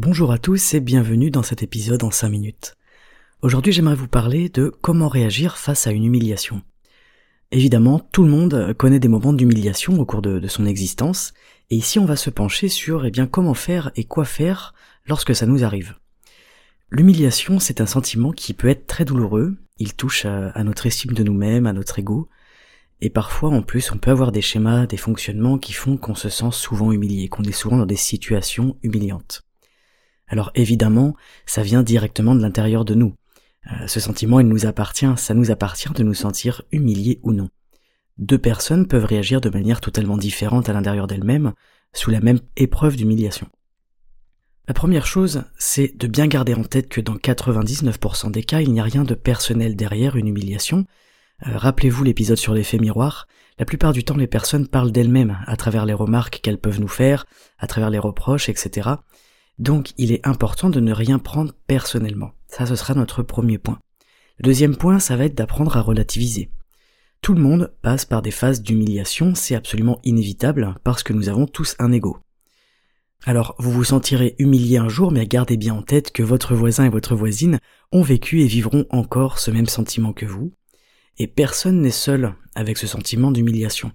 Bonjour à tous et bienvenue dans cet épisode en 5 minutes. Aujourd'hui j'aimerais vous parler de comment réagir face à une humiliation. Évidemment, tout le monde connaît des moments d'humiliation au cours de, son existence, et ici on va se pencher sur eh bien, comment faire et quoi faire lorsque ça nous arrive. L'humiliation, c'est un sentiment qui peut être très douloureux, il touche à, notre estime de nous-mêmes, à notre ego, et parfois en plus on peut avoir des schémas, des fonctionnements qui font qu'on se sent souvent humilié, qu'on est souvent dans des situations humiliantes. Alors évidemment, ça vient directement de l'intérieur de nous. Euh, ce sentiment, il nous appartient, ça nous appartient de nous sentir humiliés ou non. Deux personnes peuvent réagir de manière totalement différente à l'intérieur d'elles-mêmes, sous la même épreuve d'humiliation. La première chose, c'est de bien garder en tête que dans 99% des cas, il n'y a rien de personnel derrière une humiliation. Euh, rappelez-vous l'épisode sur l'effet miroir. La plupart du temps, les personnes parlent d'elles-mêmes à travers les remarques qu'elles peuvent nous faire, à travers les reproches, etc. Donc, il est important de ne rien prendre personnellement. Ça, ce sera notre premier point. Le deuxième point, ça va être d'apprendre à relativiser. Tout le monde passe par des phases d'humiliation, c'est absolument inévitable parce que nous avons tous un ego. Alors, vous vous sentirez humilié un jour, mais gardez bien en tête que votre voisin et votre voisine ont vécu et vivront encore ce même sentiment que vous, et personne n'est seul avec ce sentiment d'humiliation.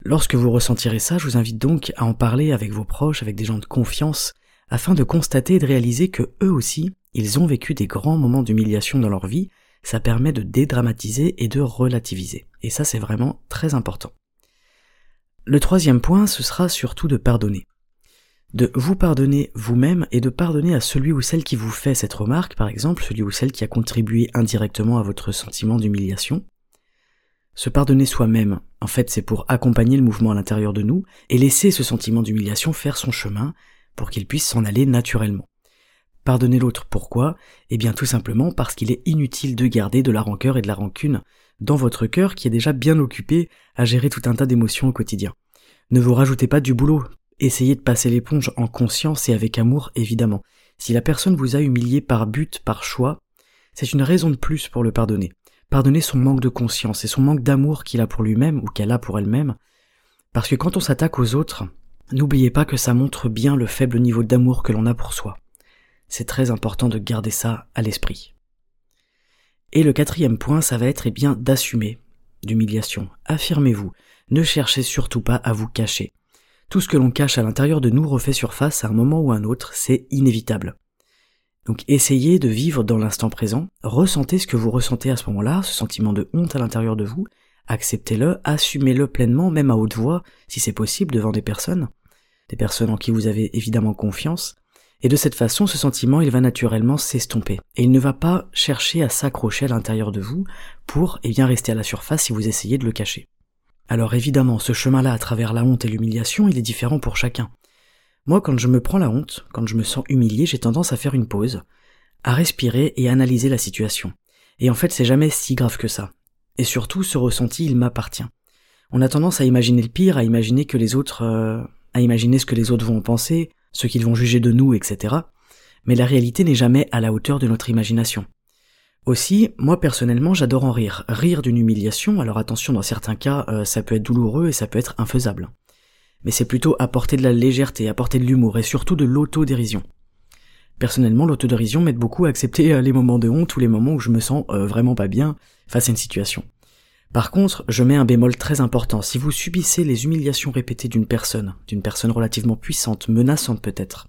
Lorsque vous ressentirez ça, je vous invite donc à en parler avec vos proches, avec des gens de confiance, afin de constater et de réaliser que eux aussi, ils ont vécu des grands moments d'humiliation dans leur vie, ça permet de dédramatiser et de relativiser. Et ça, c'est vraiment très important. Le troisième point, ce sera surtout de pardonner de vous pardonner vous-même et de pardonner à celui ou celle qui vous fait cette remarque, par exemple, celui ou celle qui a contribué indirectement à votre sentiment d'humiliation. Se pardonner soi-même, en fait, c'est pour accompagner le mouvement à l'intérieur de nous et laisser ce sentiment d'humiliation faire son chemin pour qu'il puisse s'en aller naturellement. Pardonner l'autre, pourquoi? Eh bien tout simplement parce qu'il est inutile de garder de la rancœur et de la rancune dans votre cœur qui est déjà bien occupé à gérer tout un tas d'émotions au quotidien. Ne vous rajoutez pas du boulot, Essayez de passer l'éponge en conscience et avec amour, évidemment. Si la personne vous a humilié par but, par choix, c'est une raison de plus pour le pardonner. Pardonner son manque de conscience et son manque d'amour qu'il a pour lui-même ou qu'elle a pour elle-même. Parce que quand on s'attaque aux autres, n'oubliez pas que ça montre bien le faible niveau d'amour que l'on a pour soi. C'est très important de garder ça à l'esprit. Et le quatrième point, ça va être eh bien d'assumer d'humiliation. Affirmez-vous. Ne cherchez surtout pas à vous cacher. Tout ce que l'on cache à l'intérieur de nous refait surface à un moment ou à un autre, c'est inévitable. Donc essayez de vivre dans l'instant présent, ressentez ce que vous ressentez à ce moment-là, ce sentiment de honte à l'intérieur de vous, acceptez-le, assumez-le pleinement, même à haute voix, si c'est possible, devant des personnes, des personnes en qui vous avez évidemment confiance, et de cette façon, ce sentiment, il va naturellement s'estomper. Et il ne va pas chercher à s'accrocher à l'intérieur de vous pour, eh bien, rester à la surface si vous essayez de le cacher. Alors évidemment, ce chemin-là à travers la honte et l'humiliation, il est différent pour chacun. Moi, quand je me prends la honte, quand je me sens humilié, j'ai tendance à faire une pause, à respirer et analyser la situation. Et en fait, c'est jamais si grave que ça. Et surtout, ce ressenti, il m'appartient. On a tendance à imaginer le pire, à imaginer que les autres, euh, à imaginer ce que les autres vont en penser, ce qu'ils vont juger de nous, etc. Mais la réalité n'est jamais à la hauteur de notre imagination. Aussi, moi personnellement, j'adore en rire. Rire d'une humiliation, alors attention, dans certains cas, euh, ça peut être douloureux et ça peut être infaisable. Mais c'est plutôt apporter de la légèreté, apporter de l'humour et surtout de l'autodérision. Personnellement, l'autodérision m'aide beaucoup à accepter euh, les moments de honte ou les moments où je me sens euh, vraiment pas bien face à une situation. Par contre, je mets un bémol très important. Si vous subissez les humiliations répétées d'une personne, d'une personne relativement puissante, menaçante peut-être,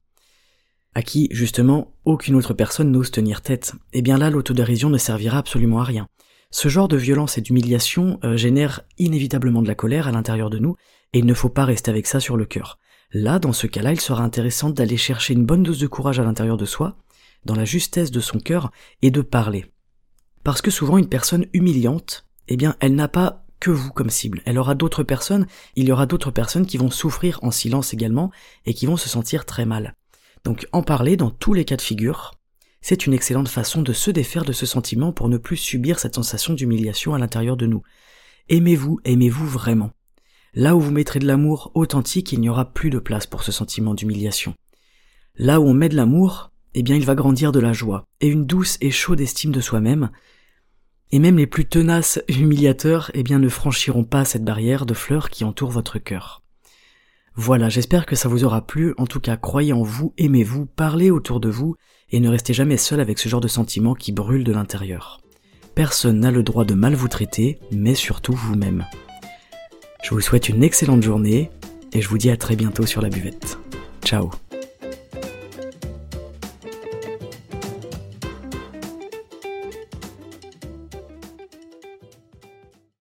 à qui, justement, aucune autre personne n'ose tenir tête, eh bien là, l'autodérision ne servira absolument à rien. Ce genre de violence et d'humiliation euh, génère inévitablement de la colère à l'intérieur de nous, et il ne faut pas rester avec ça sur le cœur. Là, dans ce cas-là, il sera intéressant d'aller chercher une bonne dose de courage à l'intérieur de soi, dans la justesse de son cœur, et de parler. Parce que souvent une personne humiliante, eh bien, elle n'a pas que vous comme cible. Elle aura d'autres personnes, il y aura d'autres personnes qui vont souffrir en silence également et qui vont se sentir très mal. Donc en parler dans tous les cas de figure, c'est une excellente façon de se défaire de ce sentiment pour ne plus subir cette sensation d'humiliation à l'intérieur de nous. Aimez-vous, aimez-vous vraiment. Là où vous mettrez de l'amour authentique, il n'y aura plus de place pour ce sentiment d'humiliation. Là où on met de l'amour, eh bien il va grandir de la joie, et une douce et chaude estime de soi-même, et même les plus tenaces humiliateurs, eh bien ne franchiront pas cette barrière de fleurs qui entoure votre cœur. Voilà, j'espère que ça vous aura plu, en tout cas croyez en vous, aimez-vous, parlez autour de vous, et ne restez jamais seul avec ce genre de sentiments qui brûlent de l'intérieur. Personne n'a le droit de mal vous traiter, mais surtout vous-même. Je vous souhaite une excellente journée et je vous dis à très bientôt sur la buvette. Ciao